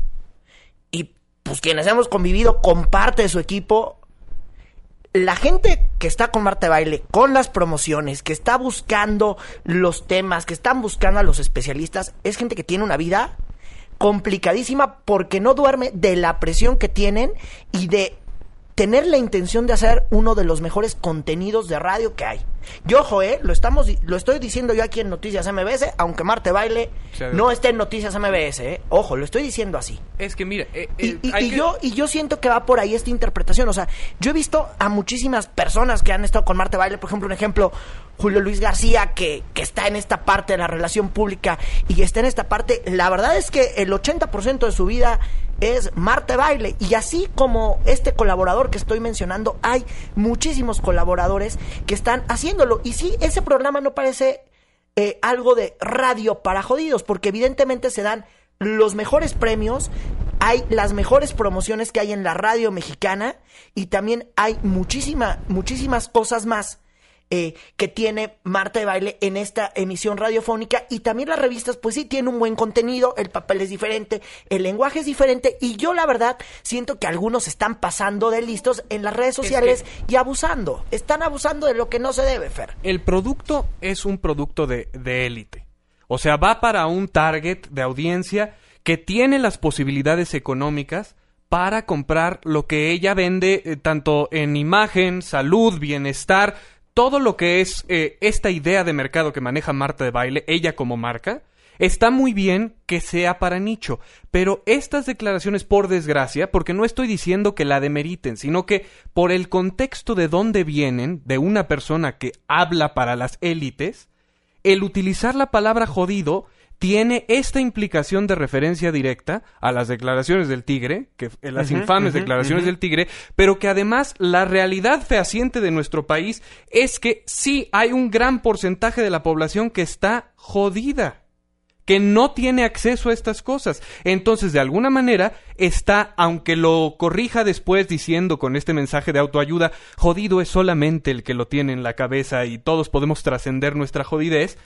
Y pues quienes hemos convivido con parte de su equipo, la gente que está con Marta de Baile, con las promociones, que está buscando los temas, que están buscando a los especialistas, es gente que tiene una vida complicadísima porque no duerme de la presión que tienen y de tener la intención de hacer uno de los mejores contenidos de radio que hay. Yo, ojo, eh, lo estamos lo estoy diciendo yo aquí en Noticias MBS, aunque Marte Baile no esté en Noticias MBS, eh. Ojo, lo estoy diciendo así. Es que mira, eh, Y, y- hay y que- yo, y yo siento que va por ahí esta interpretación. O sea, yo he visto a muchísimas personas que han estado con Marte Baile. Por ejemplo, un ejemplo, Julio Luis García, que, está en esta parte de la relación pública y está en esta parte. La verdad es que el 80% de su vida es Marte Baile. Y así como este colaborador que estoy mencionando, hay muchísimos colaboradores que están haciéndolo. Y sí, ese programa no parece eh, algo de radio para jodidos, porque evidentemente se dan los mejores premios, hay las mejores promociones que hay en la radio mexicana y también hay muchísima, muchísimas cosas más eh, que tiene Marta de Baile en esta emisión radiofónica y también las revistas pues sí tienen un buen contenido, el papel es diferente, el lenguaje es diferente y yo la verdad siento que algunos están pasando de listos en las redes sociales y abusando, están abusando de lo que no se debe, Fer. el producto es un producto de de élite. O sea, va para un target de audiencia que tiene las posibilidades económicas para comprar lo que ella vende eh, tanto en imagen, salud, bienestar, todo lo que es eh, esta idea de mercado que maneja Marta de Baile, ella como marca, Está muy bien que sea para nicho, pero estas declaraciones, por desgracia, porque no estoy diciendo que la demeriten, sino que por el contexto de dónde vienen, de una persona que habla para las élites, el utilizar la palabra jodido tiene esta implicación de referencia directa a las declaraciones del tigre, que eh, las infames declaraciones del tigre, pero que además la realidad fehaciente de nuestro país es que sí hay un gran porcentaje de la población que está jodida que no tiene acceso a estas cosas. Entonces, de alguna manera, está, aunque lo corrija después diciendo con este mensaje de autoayuda, jodido es solamente el que lo tiene en la cabeza y todos podemos trascender nuestra jodidez,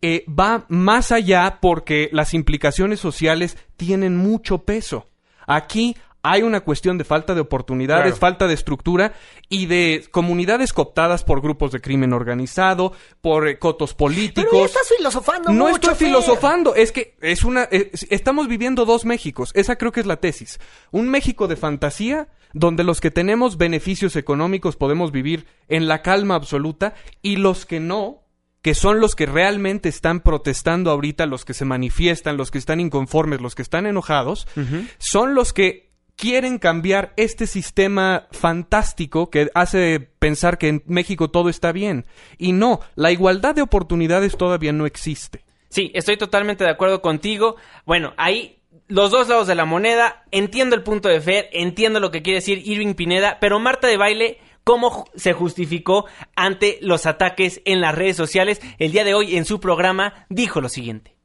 eh, va más allá porque las implicaciones sociales tienen mucho peso. Aquí hay una cuestión de falta de oportunidades, falta de estructura y de comunidades cooptadas por grupos de crimen organizado, por eh, cotos políticos. Pero estás filosofando No estoy filosofando, es que es una estamos viviendo dos Méxicos, esa creo que es la tesis. Un México de fantasía donde los que tenemos beneficios económicos podemos vivir en la calma absoluta y los que no que son los que realmente están protestando ahorita, los que se manifiestan, los que están inconformes, los que están enojados, son los que quieren cambiar este sistema fantástico que hace pensar que en México todo está bien. Y no, la igualdad de oportunidades todavía no existe. Sí, estoy totalmente de acuerdo contigo. Bueno, ahí los dos lados de la moneda, entiendo el punto de Fer, entiendo lo que quiere decir Irving Pineda, pero Marta de Baile cómo se justificó ante los ataques en las redes sociales. El día de hoy en su programa dijo lo siguiente.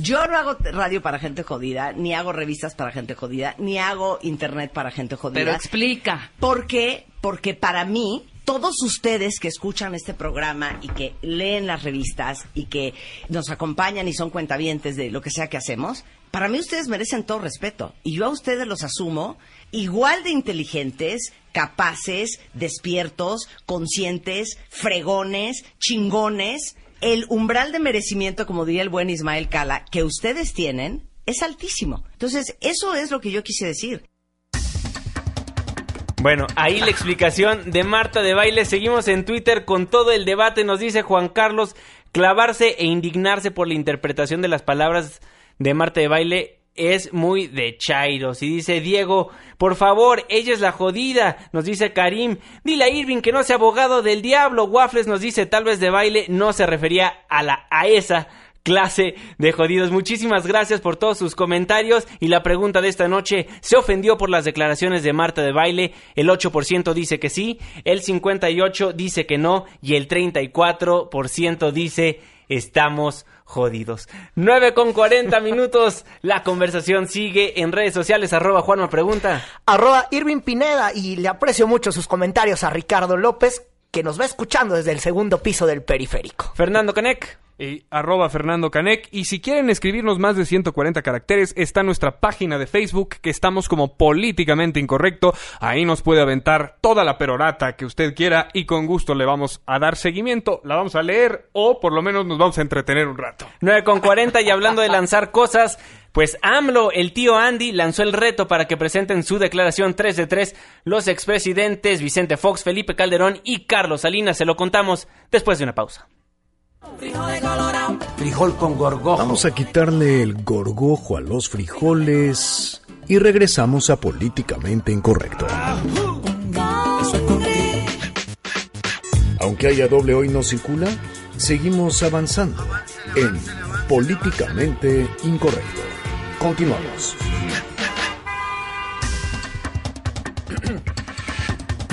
Yo no hago radio para gente jodida, ni hago revistas para gente jodida, ni hago internet para gente jodida. Pero explica. ¿Por qué? Porque para mí, todos ustedes que escuchan este programa y que leen las revistas y que nos acompañan y son cuentavientes de lo que sea que hacemos, para mí ustedes merecen todo respeto. Y yo a ustedes los asumo igual de inteligentes, capaces, despiertos, conscientes, fregones, chingones el umbral de merecimiento, como diría el buen Ismael Cala, que ustedes tienen es altísimo. Entonces, eso es lo que yo quise decir. Bueno, ahí la explicación de Marta de Baile. Seguimos en Twitter con todo el debate. Nos dice Juan Carlos, clavarse e indignarse por la interpretación de las palabras de Marta de Baile es muy de Chairos. Y dice Diego, por favor, ella es la jodida. Nos dice Karim, dile a Irving que no sea abogado del diablo. Waffles nos dice, tal vez de baile no se refería a la a esa clase de jodidos. Muchísimas gracias por todos sus comentarios y la pregunta de esta noche, ¿se ofendió por las declaraciones de Marta de Baile? El 8% dice que sí, el 58% dice que no y el 34% dice estamos jodidos. 9 con 40 minutos. La conversación sigue en redes sociales. Arroba Juanma Pregunta. Arroba Irving Pineda. Y le aprecio mucho sus comentarios a Ricardo López, que nos va escuchando desde el segundo piso del periférico. Fernando Canec y arroba Fernando Canec. Y si quieren escribirnos más de 140 caracteres, está nuestra página de Facebook, que estamos como políticamente incorrecto. Ahí nos puede aventar toda la perorata que usted quiera y con gusto le vamos a dar seguimiento, la vamos a leer o por lo menos nos vamos a entretener un rato. 9 con 40 y hablando de lanzar cosas, pues AMLO, el tío Andy, lanzó el reto para que presenten su declaración 3 de 3 los expresidentes Vicente Fox, Felipe Calderón y Carlos Salinas. Se lo contamos después de una pausa. Frijol con gorgojo. Vamos a quitarle el gorgojo a los frijoles y regresamos a Políticamente Incorrecto. Aunque haya doble hoy no circula, seguimos avanzando en Políticamente Incorrecto. Continuamos.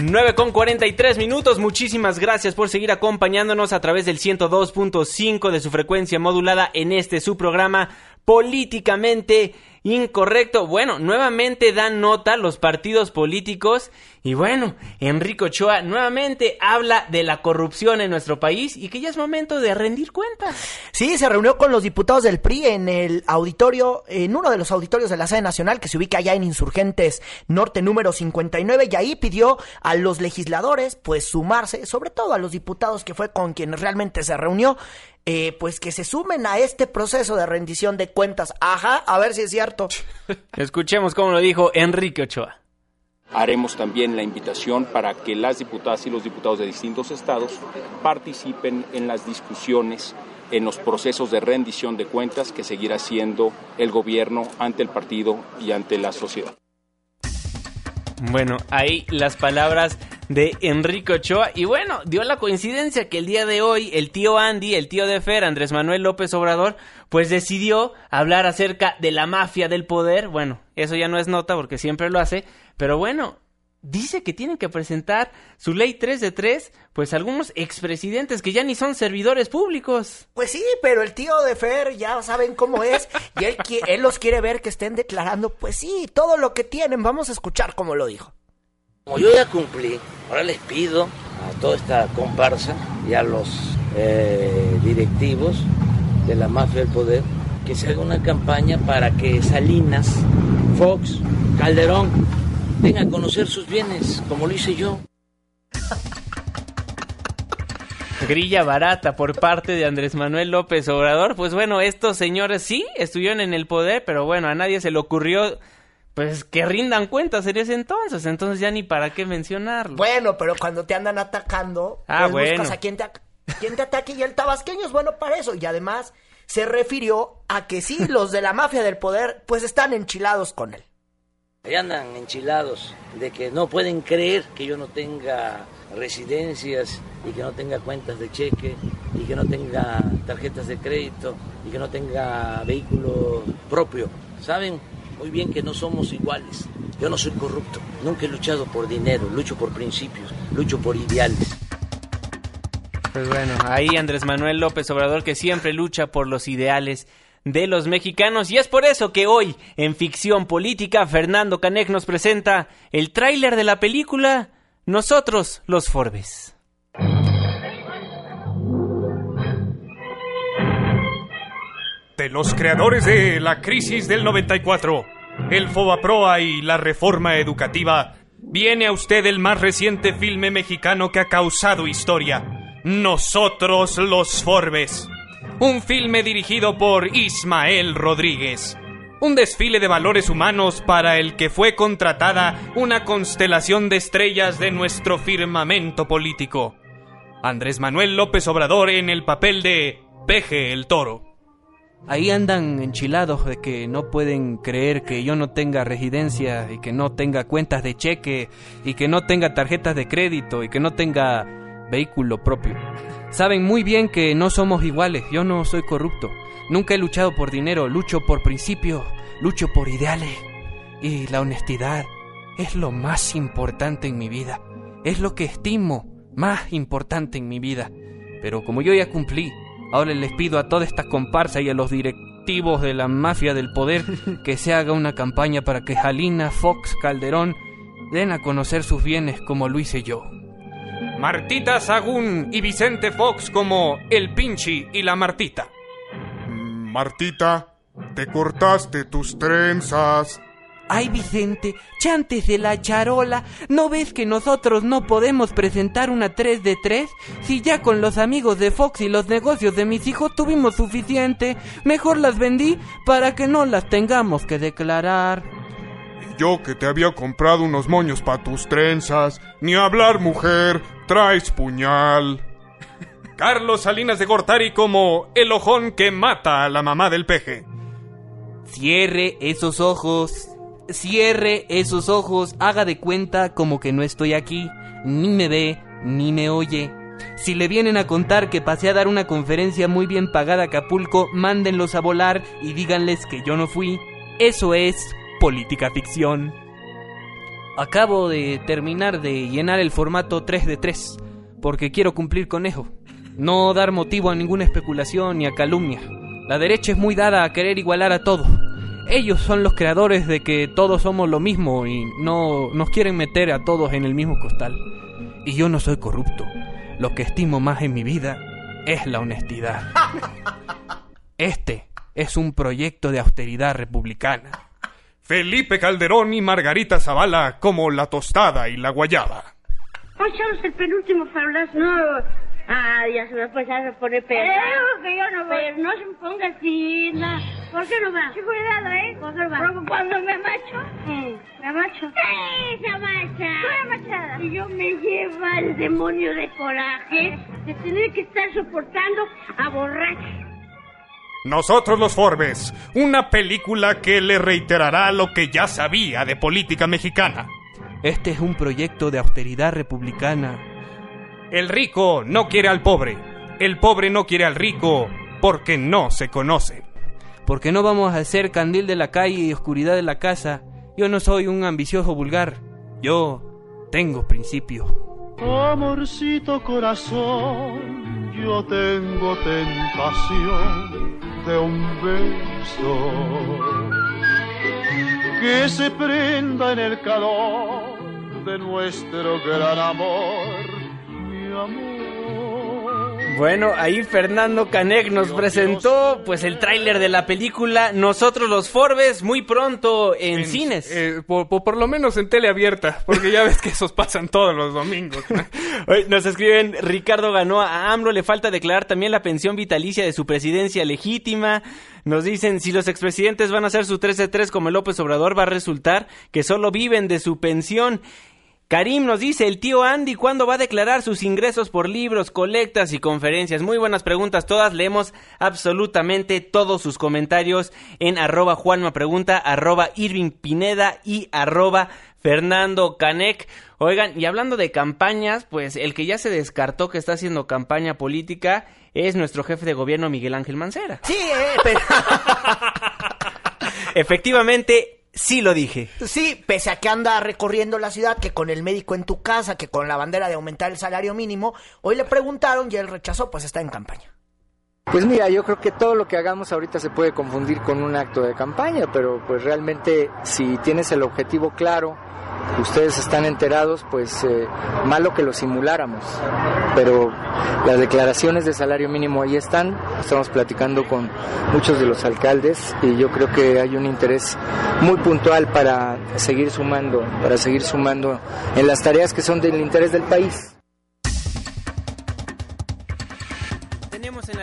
9 con 43 minutos. Muchísimas gracias por seguir acompañándonos a través del 102.5 de su frecuencia modulada en este su programa políticamente incorrecto. Bueno, nuevamente dan nota los partidos políticos y bueno, Enrico Ochoa nuevamente habla de la corrupción en nuestro país y que ya es momento de rendir cuentas. Sí, se reunió con los diputados del PRI en el auditorio, en uno de los auditorios de la sede nacional que se ubica allá en Insurgentes Norte número 59 y ahí pidió a los legisladores pues sumarse, sobre todo a los diputados que fue con quienes realmente se reunió, eh, pues que se sumen a este proceso de rendición de cuentas. Ajá, a ver si es cierto. Escuchemos cómo lo dijo Enrique Ochoa. Haremos también la invitación para que las diputadas y los diputados de distintos estados participen en las discusiones en los procesos de rendición de cuentas que seguirá siendo el gobierno ante el partido y ante la sociedad. Bueno, ahí las palabras de Enrique Ochoa. Y bueno, dio la coincidencia que el día de hoy el tío Andy, el tío de Fer, Andrés Manuel López Obrador, pues decidió hablar acerca de la mafia del poder. Bueno, eso ya no es nota porque siempre lo hace. Pero bueno, dice que tienen que presentar su ley 3 de 3, pues algunos expresidentes que ya ni son servidores públicos. Pues sí, pero el tío de Fer ya saben cómo es y él, él los quiere ver que estén declarando, pues sí, todo lo que tienen. Vamos a escuchar cómo lo dijo. Como yo ya cumplí, ahora les pido a toda esta comparsa y a los eh, directivos de la mafia del poder que se haga una campaña para que Salinas, Fox, Calderón vengan a conocer sus bienes, como lo hice yo. Grilla barata por parte de Andrés Manuel López Obrador. Pues bueno, estos señores sí estuvieron en el poder, pero bueno, a nadie se le ocurrió pues que rindan cuentas en ese entonces, entonces ya ni para qué mencionarlo. Bueno, pero cuando te andan atacando, ah, pues buscas a quien te, quien te ataque y el tabasqueño es bueno para eso. Y además se refirió a que sí, los de la mafia del poder, pues están enchilados con él. Ahí andan enchilados de que no pueden creer que yo no tenga residencias y que no tenga cuentas de cheque y que no tenga tarjetas de crédito y que no tenga vehículo propio. ¿Saben? Muy bien que no somos iguales. Yo no soy corrupto, nunca he luchado por dinero, lucho por principios, lucho por ideales. Pues bueno, ahí Andrés Manuel López Obrador que siempre lucha por los ideales de los mexicanos y es por eso que hoy en Ficción Política Fernando Canek nos presenta el tráiler de la película Nosotros los Forbes. Los creadores de la crisis del 94, el Fobaproa y la reforma educativa, viene a usted el más reciente filme mexicano que ha causado historia, Nosotros los Forbes. Un filme dirigido por Ismael Rodríguez. Un desfile de valores humanos para el que fue contratada una constelación de estrellas de nuestro firmamento político. Andrés Manuel López Obrador en el papel de Peje el Toro. Ahí andan enchilados de que no pueden creer que yo no tenga residencia y que no tenga cuentas de cheque y que no tenga tarjetas de crédito y que no tenga vehículo propio. Saben muy bien que no somos iguales, yo no soy corrupto. Nunca he luchado por dinero, lucho por principios, lucho por ideales. Y la honestidad es lo más importante en mi vida. Es lo que estimo más importante en mi vida. Pero como yo ya cumplí Ahora les pido a toda esta comparsa y a los directivos de la mafia del poder que se haga una campaña para que Jalina, Fox, Calderón den a conocer sus bienes como lo hice yo. Martita Sagún y Vicente Fox como el Pinchi y la Martita. Martita, te cortaste tus trenzas. Ay, Vicente, chantes de la charola, ¿no ves que nosotros no podemos presentar una 3 de 3? Si ya con los amigos de Fox y los negocios de mis hijos tuvimos suficiente, mejor las vendí para que no las tengamos que declarar. Y yo que te había comprado unos moños para tus trenzas, ni hablar mujer, traes puñal. Carlos Salinas de Gortari como el ojón que mata a la mamá del peje. Cierre esos ojos cierre esos ojos, haga de cuenta como que no estoy aquí, ni me ve, ni me oye. Si le vienen a contar que pasé a dar una conferencia muy bien pagada a Acapulco, mándenlos a volar y díganles que yo no fui. Eso es política ficción. Acabo de terminar de llenar el formato 3 de 3, porque quiero cumplir con eso. No dar motivo a ninguna especulación ni a calumnia. La derecha es muy dada a querer igualar a todo ellos son los creadores de que todos somos lo mismo y no nos quieren meter a todos en el mismo costal. Y yo no soy corrupto. Lo que estimo más en mi vida es la honestidad. Este es un proyecto de austeridad republicana. Felipe Calderón y Margarita Zavala como la tostada y la guayaba. el penúltimo No, Ah, ya se me ha pasado a poner que yo no voy. Pero no se me ponga así, no. ¿Por qué no va? Sí, cuidado, ¿eh? ¿Por qué va? Porque cuando me macho, eh, ¿me macho? ¡Sí, se macha! Estoy machada. Y yo me lleva el demonio de coraje de tener que estar soportando a borrachos. Nosotros los Forbes, una película que le reiterará lo que ya sabía de política mexicana. Este es un proyecto de austeridad republicana. El rico no quiere al pobre. El pobre no quiere al rico porque no se conoce. Porque no vamos a ser candil de la calle y oscuridad de la casa. Yo no soy un ambicioso vulgar. Yo tengo principio. Amorcito corazón, yo tengo tentación de un beso que se prenda en el calor de nuestro gran amor. Bueno, ahí Fernando Canek nos presentó pues el tráiler de la película Nosotros los Forbes muy pronto en, cines. Eh, por, por- por lo menos en tele abierta, porque ya ves que esos pasan todos los domingos. Hoy nos escriben Ricardo ganó a AMLO, le falta declarar también la pensión vitalicia de su presidencia legítima. Nos dicen si los expresidentes van a hacer su 13-3 como López Obrador va a resultar que solo viven de su pensión. Karim nos dice, el tío Andy, ¿cuándo va a declarar sus ingresos por libros, colectas y conferencias? Muy buenas preguntas todas, leemos absolutamente todos sus comentarios en arroba Juanma Pregunta, arroba Irving Pineda y arroba Fernando Canek. Oigan, y hablando de campañas, pues el que ya se descartó que está haciendo campaña política es nuestro jefe de gobierno Miguel Ángel Mancera. Sí, eh, pero... Efectivamente, sí lo dije. Sí, pese a que anda recorriendo la ciudad, que con el médico en tu casa, que con la bandera de aumentar el salario mínimo, hoy le preguntaron y él rechazó, pues está en campaña. Pues mira, yo creo que todo lo que hagamos ahorita se puede confundir con un acto de campaña, pero pues realmente si tienes el objetivo claro, ustedes están enterados, pues eh, malo que lo simuláramos. Pero las declaraciones de salario mínimo ahí están, estamos platicando con muchos de los alcaldes y yo creo que hay un interés muy puntual para seguir sumando, para seguir sumando en las tareas que son del interés del país.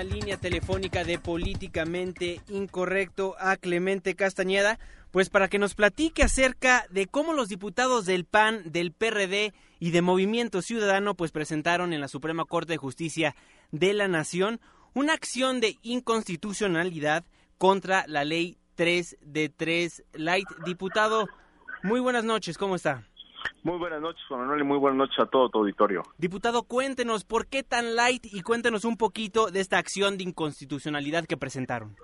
Línea telefónica de Políticamente Incorrecto a Clemente Castañeda, pues para que nos platique acerca de cómo los diputados del PAN, del PRD y de Movimiento Ciudadano pues presentaron en la Suprema Corte de Justicia de la Nación una acción de inconstitucionalidad contra la ley 3 de 3 Light. Diputado, muy buenas noches, ¿cómo está? Muy buenas noches, Juan Manuel, y muy buenas noches a todo tu auditorio. Diputado, cuéntenos por qué tan light y cuéntenos un poquito de esta acción de inconstitucionalidad que presentaron.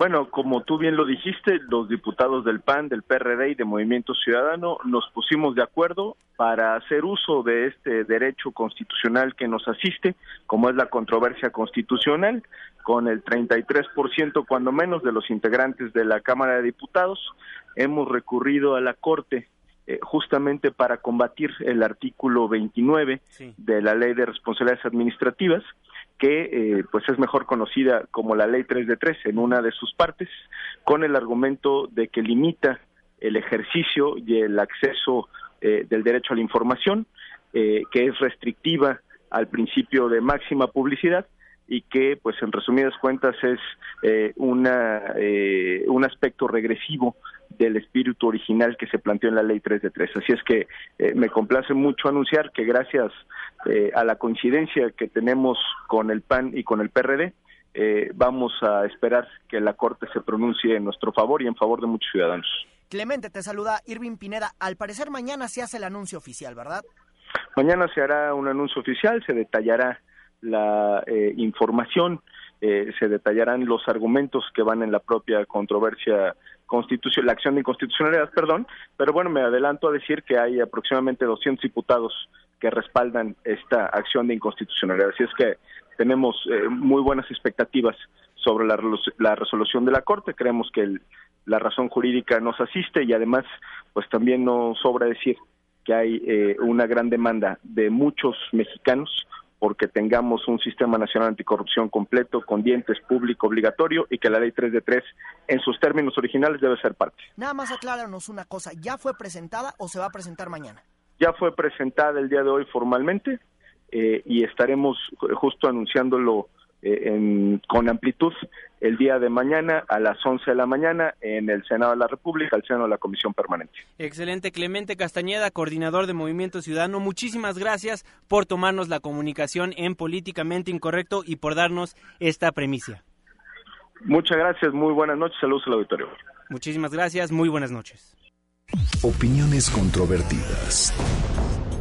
Bueno, como tú bien lo dijiste, los diputados del PAN, del PRD y de Movimiento Ciudadano nos pusimos de acuerdo para hacer uso de este derecho constitucional que nos asiste, como es la controversia constitucional, con el 33% cuando menos de los integrantes de la Cámara de Diputados. Hemos recurrido a la Corte eh, justamente para combatir el artículo 29 de la Ley de Responsabilidades Administrativas, que eh, pues es mejor conocida como la Ley 3 de 3 en una de sus partes, con el argumento de que limita el ejercicio y el acceso eh, del derecho a la información, eh, que es restrictiva al principio de máxima publicidad y que, pues en resumidas cuentas, es eh, una, eh, un aspecto regresivo del espíritu original que se planteó en la ley 3 de 3. Así es que eh, me complace mucho anunciar que gracias eh, a la coincidencia que tenemos con el PAN y con el PRD, eh, vamos a esperar que la Corte se pronuncie en nuestro favor y en favor de muchos ciudadanos. Clemente, te saluda Irving Pineda. Al parecer mañana se hace el anuncio oficial, ¿verdad? Mañana se hará un anuncio oficial, se detallará la eh, información, eh, se detallarán los argumentos que van en la propia controversia constitución, la acción de inconstitucionalidad, perdón, pero bueno, me adelanto a decir que hay aproximadamente 200 diputados que respaldan esta acción de inconstitucionalidad, así es que tenemos eh, muy buenas expectativas sobre la, la resolución de la Corte, creemos que el- la razón jurídica nos asiste y además, pues también no sobra decir que hay eh, una gran demanda de muchos mexicanos porque tengamos un sistema nacional anticorrupción completo, con dientes, público, obligatorio, y que la ley 3 de 3, en sus términos originales, debe ser parte. Nada más acláranos una cosa, ¿ya fue presentada o se va a presentar mañana? Ya fue presentada el día de hoy formalmente eh, y estaremos ju- justo anunciándolo eh, en- con amplitud el día de mañana a las 11 de la mañana en el Senado de la República, al seno de la Comisión Permanente. Excelente, Clemente Castañeda, coordinador de Movimiento Ciudadano. Muchísimas gracias por tomarnos la comunicación en Políticamente Incorrecto y por darnos esta premisa. Muchas gracias, muy buenas noches, saludos al auditorio. Muchísimas gracias, muy buenas noches. Opiniones controvertidas.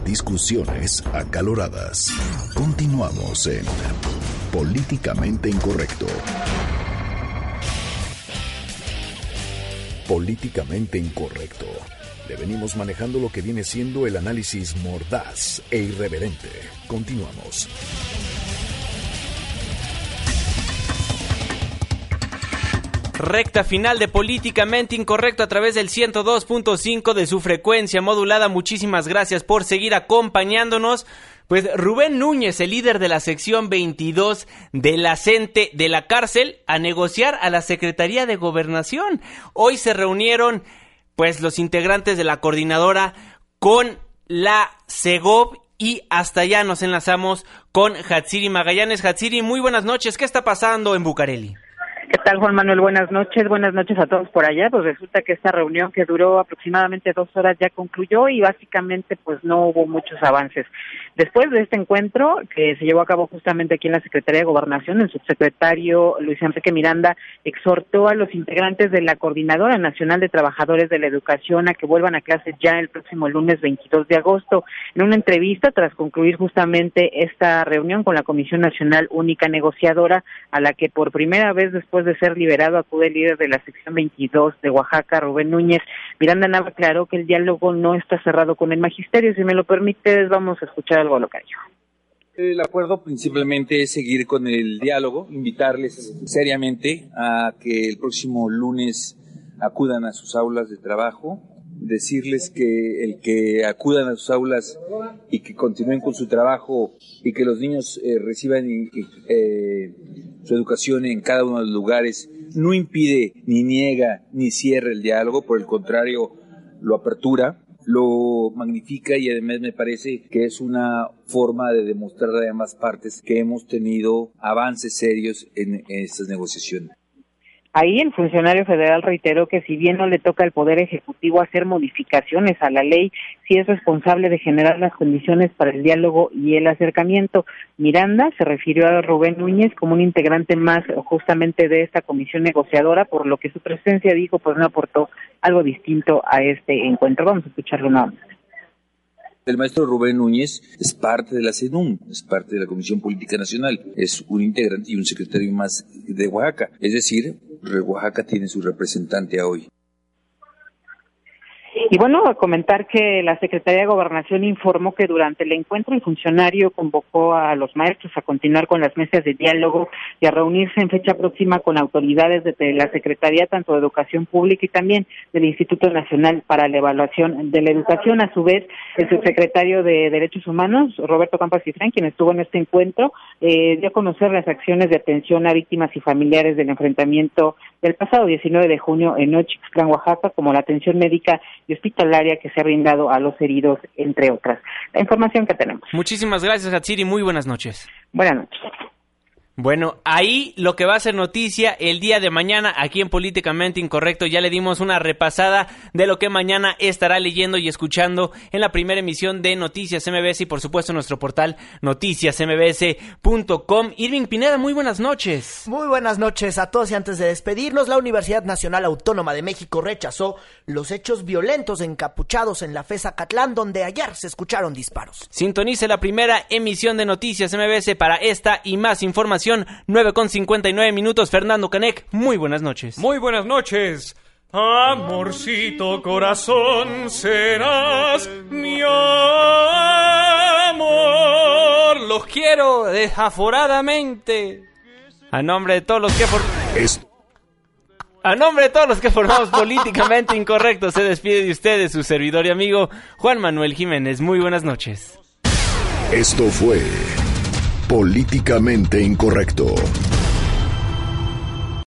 Discusiones acaloradas. Continuamos en Políticamente Incorrecto. Políticamente Incorrecto. Le venimos manejando lo que viene siendo el análisis mordaz e irreverente. Continuamos. Recta final de Políticamente Incorrecto a través del 102.5 de su frecuencia modulada. Muchísimas gracias por seguir acompañándonos. Pues Rubén Núñez, el líder de la sección 22 de la de la cárcel, a negociar a la Secretaría de Gobernación. Hoy se reunieron pues los integrantes de la coordinadora con la CEGOB y hasta allá nos enlazamos con Hatsiri Magallanes. Hatsiri, muy buenas noches. ¿Qué está pasando en Bucareli? ¿Qué tal, Juan Manuel? Buenas noches. Buenas noches a todos por allá. Pues resulta que esta reunión que duró aproximadamente dos horas ya concluyó y básicamente pues no hubo muchos avances. Después de este encuentro, que se llevó a cabo justamente aquí en la Secretaría de Gobernación, el subsecretario Luis Enrique Miranda exhortó a los integrantes de la Coordinadora Nacional de Trabajadores de la Educación a que vuelvan a clases ya el próximo lunes 22 de agosto. En una entrevista, tras concluir justamente esta reunión con la Comisión Nacional Única Negociadora, a la que por primera vez después de ser liberado acude el líder de la sección 22 de Oaxaca, Rubén Núñez. Miranda Nava aclaró que el diálogo no está cerrado con el magisterio. Si me lo permites, vamos a escuchar El acuerdo principalmente es seguir con el diálogo, invitarles seriamente a que el próximo lunes acudan a sus aulas de trabajo, decirles que el que acudan a sus aulas y que continúen con su trabajo y que los niños eh, reciban eh, su educación en cada uno de los lugares no impide ni niega ni cierra el diálogo, por el contrario lo apertura, lo magnifica y además me parece que es una forma de demostrar a ambas partes que hemos tenido avances serios en estas negociaciones. Ahí el funcionario federal reiteró que si bien no le toca al Poder Ejecutivo hacer modificaciones a la ley, sí es responsable de generar las condiciones para el diálogo y el acercamiento. Miranda se refirió a Rubén Núñez como un integrante más justamente de esta comisión negociadora, por lo que su presencia dijo pues no aportó algo distinto a este encuentro. Vamos a escucharlo nuevamente. El maestro Rubén Núñez es parte de la CENUM, es parte de la Comisión Política Nacional, es un integrante y un secretario más de Oaxaca. Es decir, Oaxaca tiene su representante hoy. Y bueno, a comentar que la Secretaría de Gobernación informó que durante el encuentro el funcionario convocó a los maestros a continuar con las mesas de diálogo y a reunirse en fecha próxima con autoridades de la Secretaría tanto de Educación Pública y también del Instituto Nacional para la Evaluación de la Educación. A su vez, el subsecretario de Derechos Humanos, Roberto Campas Cifrán, quien estuvo en este encuentro, eh, dio a conocer las acciones de atención a víctimas y familiares del enfrentamiento del pasado 19 de junio en Oaxaca, como la atención médica y hospitalaria que se ha brindado a los heridos, entre otras. La información que tenemos. Muchísimas gracias, Hatsiri. Muy buenas noches. Buenas noches. Bueno, ahí lo que va a ser noticia el día de mañana aquí en Políticamente Incorrecto. Ya le dimos una repasada de lo que mañana estará leyendo y escuchando en la primera emisión de Noticias MBS y por supuesto nuestro portal noticiasmbs.com. Irving Pineda, muy buenas noches. Muy buenas noches a todos y antes de despedirnos, la Universidad Nacional Autónoma de México rechazó los hechos violentos encapuchados en la FESA Catlán donde ayer se escucharon disparos. Sintonice la primera emisión de Noticias MBS para esta y más información 9 con 59 minutos. Fernando Canec, muy buenas noches. Muy buenas noches. Amorcito corazón, serás mi amor. Los quiero desaforadamente. A nombre de todos los que A nombre de todos los que formamos políticamente incorrecto, se despide de ustedes su servidor y amigo Juan Manuel Jiménez. Muy buenas noches. Esto fue Políticamente Incorrecto.